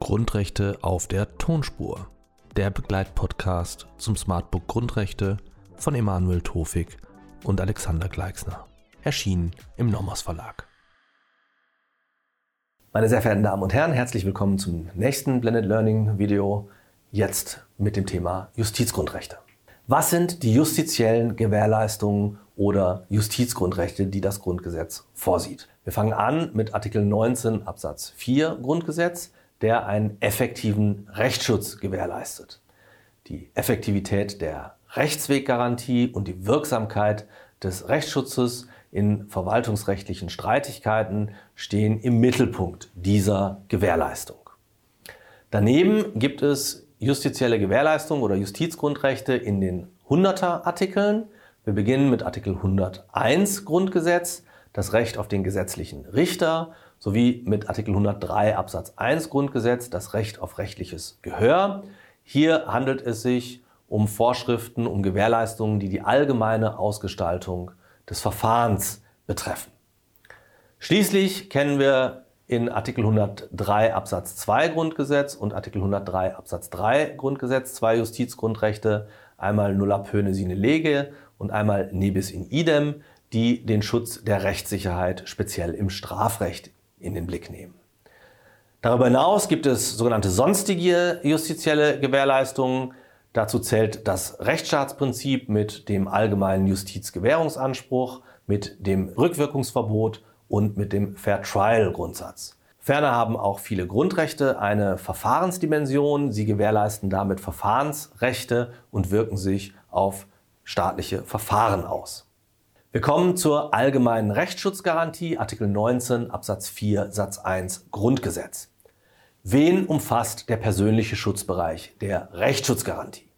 Grundrechte auf der Tonspur. Der Begleitpodcast zum Smartbook Grundrechte von Emanuel Tofik und Alexander Gleixner. Erschienen im Nomos Verlag. Meine sehr verehrten Damen und Herren, herzlich willkommen zum nächsten Blended Learning Video. Jetzt mit dem Thema Justizgrundrechte. Was sind die justiziellen Gewährleistungen oder Justizgrundrechte, die das Grundgesetz vorsieht? Wir fangen an mit Artikel 19 Absatz 4 Grundgesetz, der einen effektiven Rechtsschutz gewährleistet. Die Effektivität der Rechtsweggarantie und die Wirksamkeit des Rechtsschutzes in verwaltungsrechtlichen Streitigkeiten stehen im Mittelpunkt dieser Gewährleistung. Daneben gibt es justizielle Gewährleistungen oder Justizgrundrechte in den 100er Artikeln. Wir beginnen mit Artikel 101 Grundgesetz, das Recht auf den gesetzlichen Richter, sowie mit Artikel 103 Absatz 1 Grundgesetz, das Recht auf rechtliches Gehör. Hier handelt es sich um Vorschriften, um Gewährleistungen, die die allgemeine Ausgestaltung des Verfahrens betreffen. Schließlich kennen wir in Artikel 103 Absatz 2 Grundgesetz und Artikel 103 Absatz 3 Grundgesetz zwei Justizgrundrechte, einmal nulla pöne sine lege und einmal nebis in idem, die den Schutz der Rechtssicherheit speziell im Strafrecht in den Blick nehmen. Darüber hinaus gibt es sogenannte sonstige justizielle Gewährleistungen. Dazu zählt das Rechtsstaatsprinzip mit dem allgemeinen Justizgewährungsanspruch, mit dem Rückwirkungsverbot und mit dem Fair Trial Grundsatz. Ferner haben auch viele Grundrechte eine Verfahrensdimension. Sie gewährleisten damit Verfahrensrechte und wirken sich auf staatliche Verfahren aus. Wir kommen zur allgemeinen Rechtsschutzgarantie, Artikel 19 Absatz 4 Satz 1 Grundgesetz. Wen umfasst der persönliche Schutzbereich der Rechtsschutzgarantie?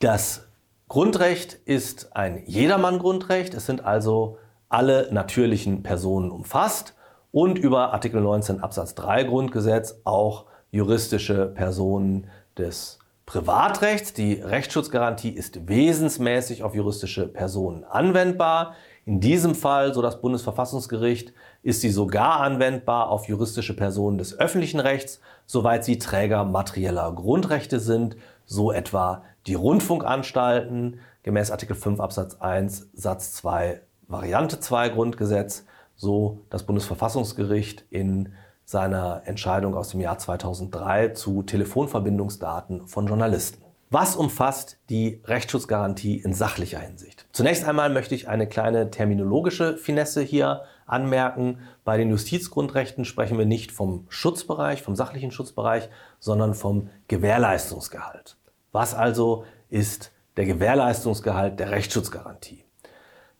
Das Grundrecht ist ein Jedermann-Grundrecht. Es sind also alle natürlichen Personen umfasst und über Artikel 19 Absatz 3 Grundgesetz auch juristische Personen des Privatrechts. Die Rechtsschutzgarantie ist wesensmäßig auf juristische Personen anwendbar. In diesem Fall, so das Bundesverfassungsgericht, ist sie sogar anwendbar auf juristische Personen des öffentlichen Rechts, soweit sie Träger materieller Grundrechte sind, so etwa die Rundfunkanstalten gemäß Artikel 5 Absatz 1 Satz 2 Variante 2 Grundgesetz, so das Bundesverfassungsgericht in seiner Entscheidung aus dem Jahr 2003 zu Telefonverbindungsdaten von Journalisten. Was umfasst die Rechtsschutzgarantie in sachlicher Hinsicht? Zunächst einmal möchte ich eine kleine terminologische Finesse hier anmerken. Bei den Justizgrundrechten sprechen wir nicht vom Schutzbereich, vom sachlichen Schutzbereich, sondern vom Gewährleistungsgehalt. Was also ist der Gewährleistungsgehalt der Rechtsschutzgarantie?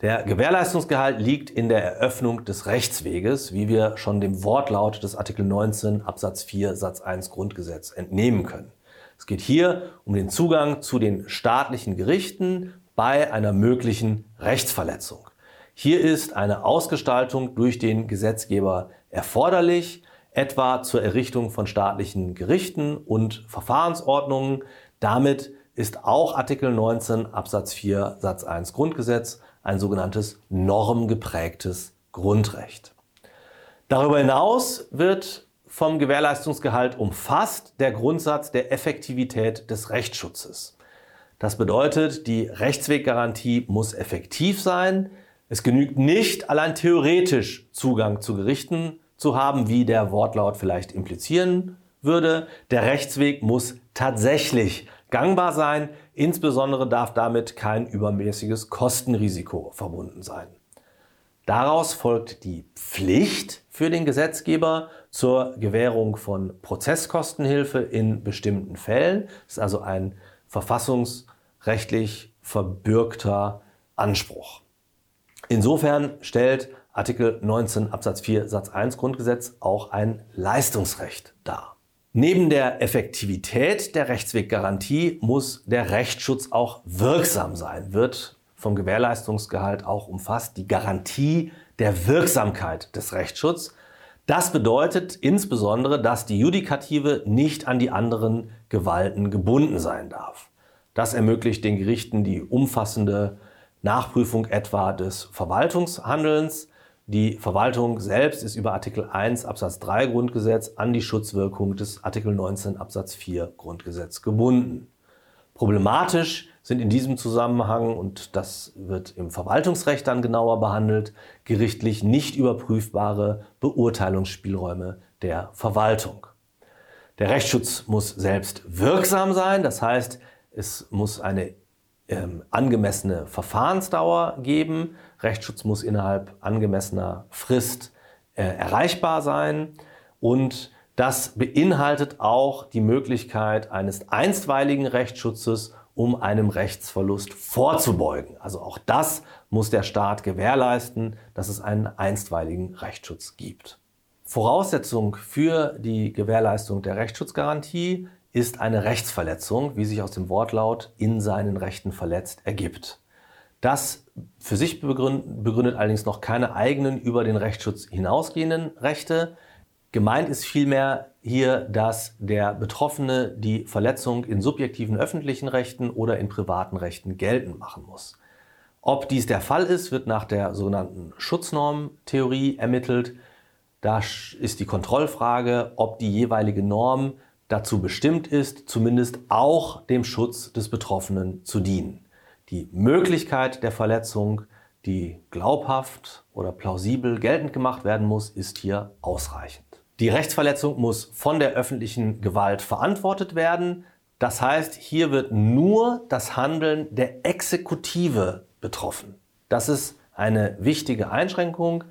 Der Gewährleistungsgehalt liegt in der Eröffnung des Rechtsweges, wie wir schon dem Wortlaut des Artikel 19 Absatz 4 Satz 1 Grundgesetz entnehmen können. Es geht hier um den Zugang zu den staatlichen Gerichten bei einer möglichen Rechtsverletzung. Hier ist eine Ausgestaltung durch den Gesetzgeber erforderlich, etwa zur Errichtung von staatlichen Gerichten und Verfahrensordnungen. Damit ist auch Artikel 19 Absatz 4 Satz 1 Grundgesetz ein sogenanntes normgeprägtes Grundrecht. Darüber hinaus wird vom Gewährleistungsgehalt umfasst der Grundsatz der Effektivität des Rechtsschutzes. Das bedeutet, die Rechtsweggarantie muss effektiv sein. Es genügt nicht, allein theoretisch Zugang zu Gerichten zu haben, wie der Wortlaut vielleicht implizieren würde. Der Rechtsweg muss tatsächlich gangbar sein. Insbesondere darf damit kein übermäßiges Kostenrisiko verbunden sein. Daraus folgt die Pflicht für den Gesetzgeber zur Gewährung von Prozesskostenhilfe in bestimmten Fällen. Das ist also ein verfassungsrechtlich verbürgter Anspruch. Insofern stellt Artikel 19 Absatz 4 Satz 1 Grundgesetz auch ein Leistungsrecht dar. Neben der Effektivität der Rechtsweggarantie muss der Rechtsschutz auch wirksam sein, wird vom Gewährleistungsgehalt auch umfasst, die Garantie der Wirksamkeit des Rechtsschutzes. Das bedeutet insbesondere, dass die Judikative nicht an die anderen Gewalten gebunden sein darf. Das ermöglicht den Gerichten die umfassende Nachprüfung etwa des Verwaltungshandelns. Die Verwaltung selbst ist über Artikel 1 Absatz 3 Grundgesetz an die Schutzwirkung des Artikel 19 Absatz 4 Grundgesetz gebunden. Problematisch sind in diesem Zusammenhang, und das wird im Verwaltungsrecht dann genauer behandelt, gerichtlich nicht überprüfbare Beurteilungsspielräume der Verwaltung. Der Rechtsschutz muss selbst wirksam sein, das heißt, es muss eine ähm, angemessene Verfahrensdauer geben. Rechtsschutz muss innerhalb angemessener Frist äh, erreichbar sein und das beinhaltet auch die Möglichkeit eines einstweiligen Rechtsschutzes, um einem Rechtsverlust vorzubeugen. Also auch das muss der Staat gewährleisten, dass es einen einstweiligen Rechtsschutz gibt. Voraussetzung für die Gewährleistung der Rechtsschutzgarantie ist eine Rechtsverletzung, wie sich aus dem Wortlaut in seinen Rechten verletzt ergibt. Das für sich begründet, allerdings noch keine eigenen über den Rechtsschutz hinausgehenden Rechte. Gemeint ist vielmehr hier, dass der Betroffene die Verletzung in subjektiven öffentlichen Rechten oder in privaten Rechten geltend machen muss. Ob dies der Fall ist, wird nach der sogenannten Schutznormtheorie ermittelt. Da ist die Kontrollfrage, ob die jeweilige Norm dazu bestimmt ist, zumindest auch dem Schutz des Betroffenen zu dienen. Die Möglichkeit der Verletzung, die glaubhaft oder plausibel geltend gemacht werden muss, ist hier ausreichend. Die Rechtsverletzung muss von der öffentlichen Gewalt verantwortet werden. Das heißt, hier wird nur das Handeln der Exekutive betroffen. Das ist eine wichtige Einschränkung.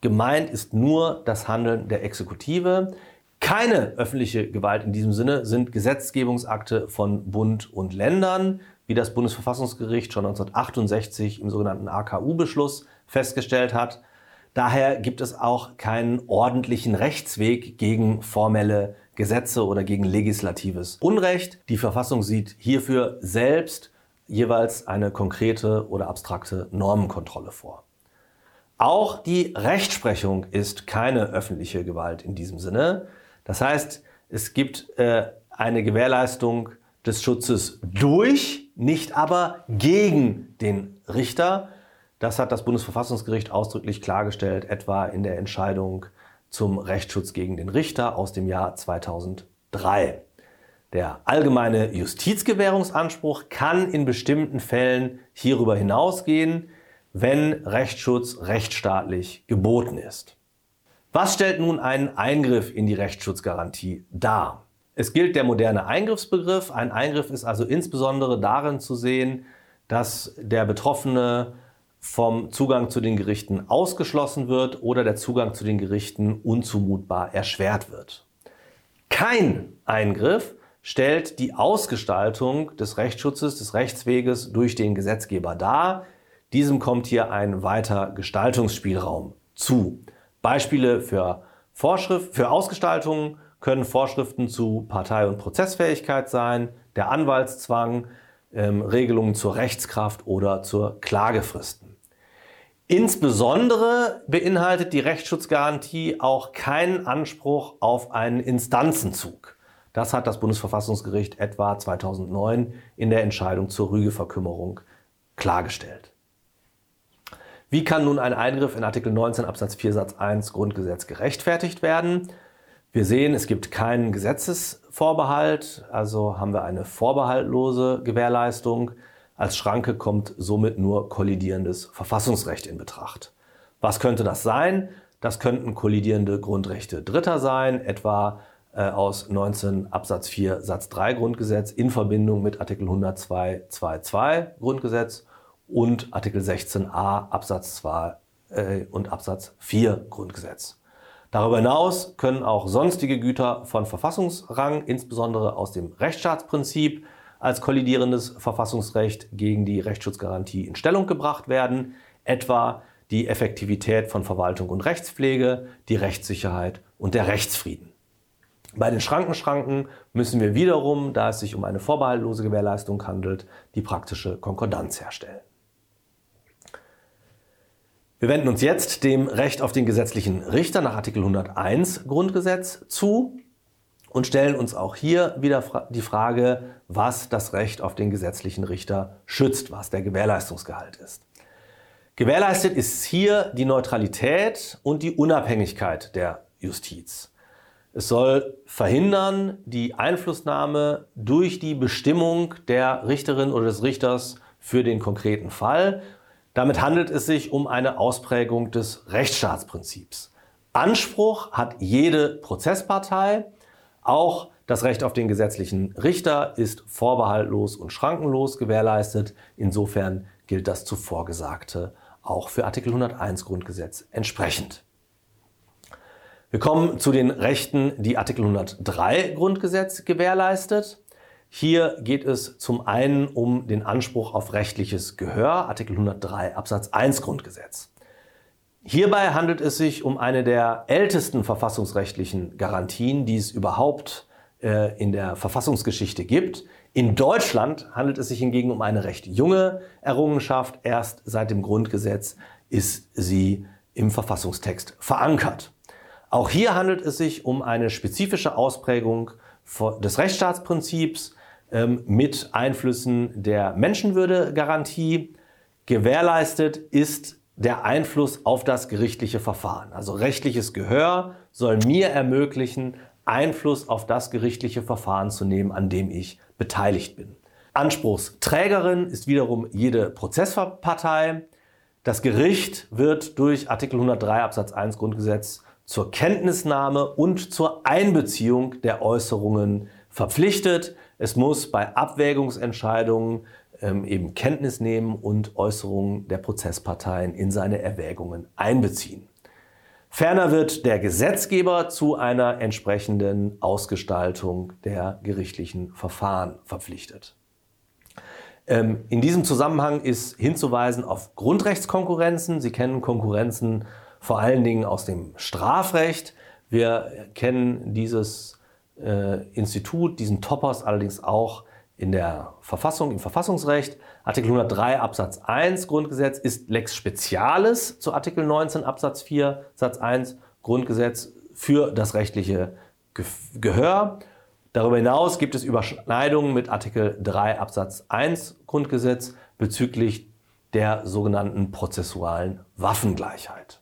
Gemeint ist nur das Handeln der Exekutive. Keine öffentliche Gewalt in diesem Sinne sind Gesetzgebungsakte von Bund und Ländern, wie das Bundesverfassungsgericht schon 1968 im sogenannten AKU-Beschluss festgestellt hat. Daher gibt es auch keinen ordentlichen Rechtsweg gegen formelle Gesetze oder gegen legislatives Unrecht. Die Verfassung sieht hierfür selbst jeweils eine konkrete oder abstrakte Normenkontrolle vor. Auch die Rechtsprechung ist keine öffentliche Gewalt in diesem Sinne. Das heißt, es gibt äh, eine Gewährleistung des Schutzes durch, nicht aber gegen den Richter. Das hat das Bundesverfassungsgericht ausdrücklich klargestellt, etwa in der Entscheidung zum Rechtsschutz gegen den Richter aus dem Jahr 2003. Der allgemeine Justizgewährungsanspruch kann in bestimmten Fällen hierüber hinausgehen, wenn Rechtsschutz rechtsstaatlich geboten ist. Was stellt nun einen Eingriff in die Rechtsschutzgarantie dar? Es gilt der moderne Eingriffsbegriff. Ein Eingriff ist also insbesondere darin zu sehen, dass der Betroffene vom Zugang zu den Gerichten ausgeschlossen wird oder der Zugang zu den Gerichten unzumutbar erschwert wird. Kein Eingriff stellt die Ausgestaltung des Rechtsschutzes, des Rechtsweges durch den Gesetzgeber dar. Diesem kommt hier ein weiter Gestaltungsspielraum zu. Beispiele für, Vorschrift, für Ausgestaltungen können Vorschriften zu Partei- und Prozessfähigkeit sein, der Anwaltszwang, ähm, Regelungen zur Rechtskraft oder zur Klagefristen. Insbesondere beinhaltet die Rechtsschutzgarantie auch keinen Anspruch auf einen Instanzenzug. Das hat das Bundesverfassungsgericht etwa 2009 in der Entscheidung zur Rügeverkümmerung klargestellt. Wie kann nun ein Eingriff in Artikel 19 Absatz 4 Satz 1 Grundgesetz gerechtfertigt werden? Wir sehen, es gibt keinen Gesetzesvorbehalt, also haben wir eine vorbehaltlose Gewährleistung. Als Schranke kommt somit nur kollidierendes Verfassungsrecht in Betracht. Was könnte das sein? Das könnten kollidierende Grundrechte Dritter sein, etwa äh, aus 19 Absatz 4 Satz 3 Grundgesetz in Verbindung mit Artikel 102 2 Grundgesetz und Artikel 16a Absatz 2 äh, und Absatz 4 Grundgesetz. Darüber hinaus können auch sonstige Güter von Verfassungsrang, insbesondere aus dem Rechtsstaatsprinzip, als kollidierendes Verfassungsrecht gegen die Rechtsschutzgarantie in Stellung gebracht werden, etwa die Effektivität von Verwaltung und Rechtspflege, die Rechtssicherheit und der Rechtsfrieden. Bei den Schrankenschranken müssen wir wiederum, da es sich um eine vorbehaltlose Gewährleistung handelt, die praktische Konkordanz herstellen. Wir wenden uns jetzt dem Recht auf den gesetzlichen Richter nach Artikel 101 Grundgesetz zu. und stellen uns auch hier wieder die Frage, was das Recht auf den gesetzlichen Richter schützt, was der Gewährleistungsgehalt ist. Gewährleistet ist hier die Neutralität und die Unabhängigkeit der Justiz. Es soll verhindern die Einflussnahme durch die Bestimmung der Richterin oder des Richters für den konkreten Fall. Damit handelt es sich um eine Ausprägung des Rechtsstaatsprinzips. Anspruch hat jede Prozesspartei, auch das Recht auf den gesetzlichen Richter ist vorbehaltlos und schrankenlos gewährleistet. Insofern gilt das zuvor Gesagte auch für Artikel 101 Grundgesetz entsprechend. Wir kommen zu den Rechten, die Artikel 103 Grundgesetz gewährleistet. Hier geht es zum einen um den Anspruch auf rechtliches Gehör, Artikel 103 Absatz 1 Grundgesetz. Hierbei handelt es sich um eine der ältesten verfassungsrechtlichen Garantien, die es überhaupt äh, in der Verfassungsgeschichte gibt. In Deutschland handelt es sich hingegen um eine recht junge Errungenschaft. Erst seit dem Grundgesetz ist sie im Verfassungstext verankert. Auch hier handelt es sich um eine spezifische Ausprägung des Rechtsstaatsprinzips mit Einflüssen der Menschenwürdegarantie. Gewährleistet ist der Einfluss auf das gerichtliche Verfahren. Also rechtliches Gehör soll mir ermöglichen, Einfluss auf das gerichtliche Verfahren zu nehmen, an dem ich beteiligt bin. Anspruchsträgerin ist wiederum jede Prozesspartei. Das Gericht wird durch Artikel 103 Absatz 1 Grundgesetz zur Kenntnisnahme und zur Einbeziehung der Äußerungen verpflichtet. Es muss bei Abwägungsentscheidungen ähm, eben Kenntnis nehmen und Äußerungen der Prozessparteien in seine Erwägungen einbeziehen. Ferner wird der Gesetzgeber zu einer entsprechenden Ausgestaltung der gerichtlichen Verfahren verpflichtet. Ähm, in diesem Zusammenhang ist hinzuweisen auf Grundrechtskonkurrenzen. Sie kennen Konkurrenzen vor allen Dingen aus dem Strafrecht. Wir kennen dieses äh, Institut, diesen Topos allerdings auch in der Verfassung, im Verfassungsrecht. Artikel 103 Absatz 1 Grundgesetz ist Lex Specialis zu Artikel 19 Absatz 4 Satz 1 Grundgesetz für das rechtliche Gehör. Darüber hinaus gibt es Überschneidungen mit Artikel 3 Absatz 1 Grundgesetz bezüglich der sogenannten prozessualen Waffengleichheit.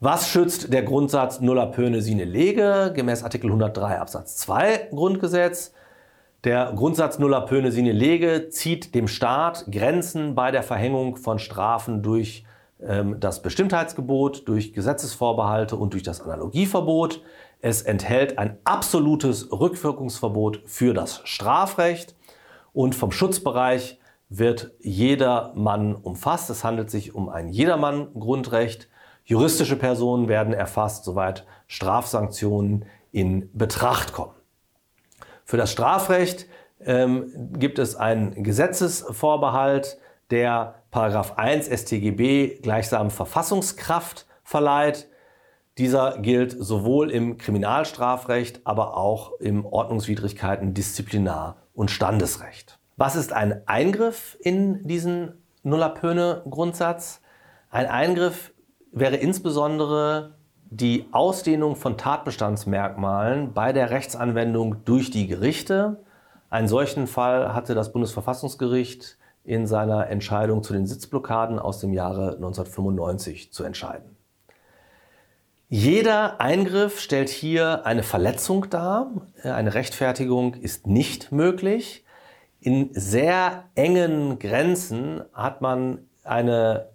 Was schützt der Grundsatz nulla pöne sine lege gemäß Artikel 103 Absatz 2 Grundgesetz? Der Grundsatz nulla pöne sine lege zieht dem Staat Grenzen bei der Verhängung von Strafen durch ähm, das Bestimmtheitsgebot, durch Gesetzesvorbehalte und durch das Analogieverbot. Es enthält ein absolutes Rückwirkungsverbot für das Strafrecht und vom Schutzbereich wird jeder Mann umfasst. Es handelt sich um ein Jedermann-Grundrecht. Juristische Personen werden erfasst, soweit Strafsanktionen in Betracht kommen. Für das Strafrecht ähm, gibt es einen Gesetzesvorbehalt, der Paragraph 1 StGB gleichsam Verfassungskraft verleiht. Dieser gilt sowohl im Kriminalstrafrecht, aber auch im Ordnungswidrigkeiten, Disziplinar- und Standesrecht. Was ist ein Eingriff in diesen Nullapöne-Grundsatz? Ein Eingriff wäre insbesondere die Ausdehnung von Tatbestandsmerkmalen bei der Rechtsanwendung durch die Gerichte. Einen solchen Fall hatte das Bundesverfassungsgericht in seiner Entscheidung zu den Sitzblockaden aus dem Jahre 1995 zu entscheiden. Jeder Eingriff stellt hier eine Verletzung dar. Eine Rechtfertigung ist nicht möglich. In sehr engen Grenzen hat man eine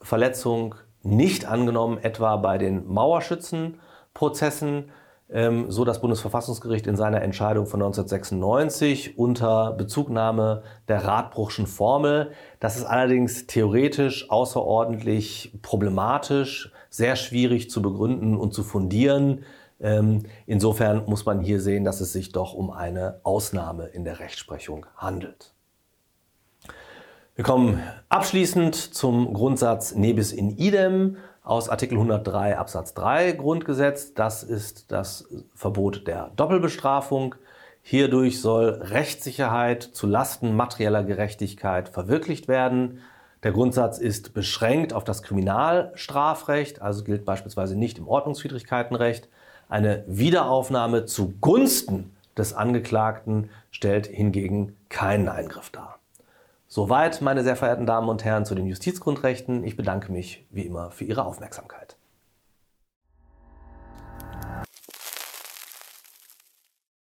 Verletzung nicht angenommen, etwa bei den Mauerschützenprozessen, ähm, so das Bundesverfassungsgericht in seiner Entscheidung von 1996 unter Bezugnahme der Radbruchschen Formel. Das ist allerdings theoretisch außerordentlich problematisch, sehr schwierig zu begründen und zu fundieren. Ähm, insofern muss man hier sehen, dass es sich doch um eine Ausnahme in der Rechtsprechung handelt. Wir kommen abschließend zum Grundsatz nebis in idem aus Artikel 103 Absatz 3 Grundgesetz. Das ist das Verbot der Doppelbestrafung. Hierdurch soll Rechtssicherheit zu Lasten materieller Gerechtigkeit verwirklicht werden. Der Grundsatz ist beschränkt auf das Kriminalstrafrecht, also gilt beispielsweise nicht im Ordnungswidrigkeitenrecht. Eine Wiederaufnahme zugunsten des Angeklagten stellt hingegen keinen Eingriff dar. Soweit, meine sehr verehrten Damen und Herren, zu den Justizgrundrechten. Ich bedanke mich wie immer für Ihre Aufmerksamkeit.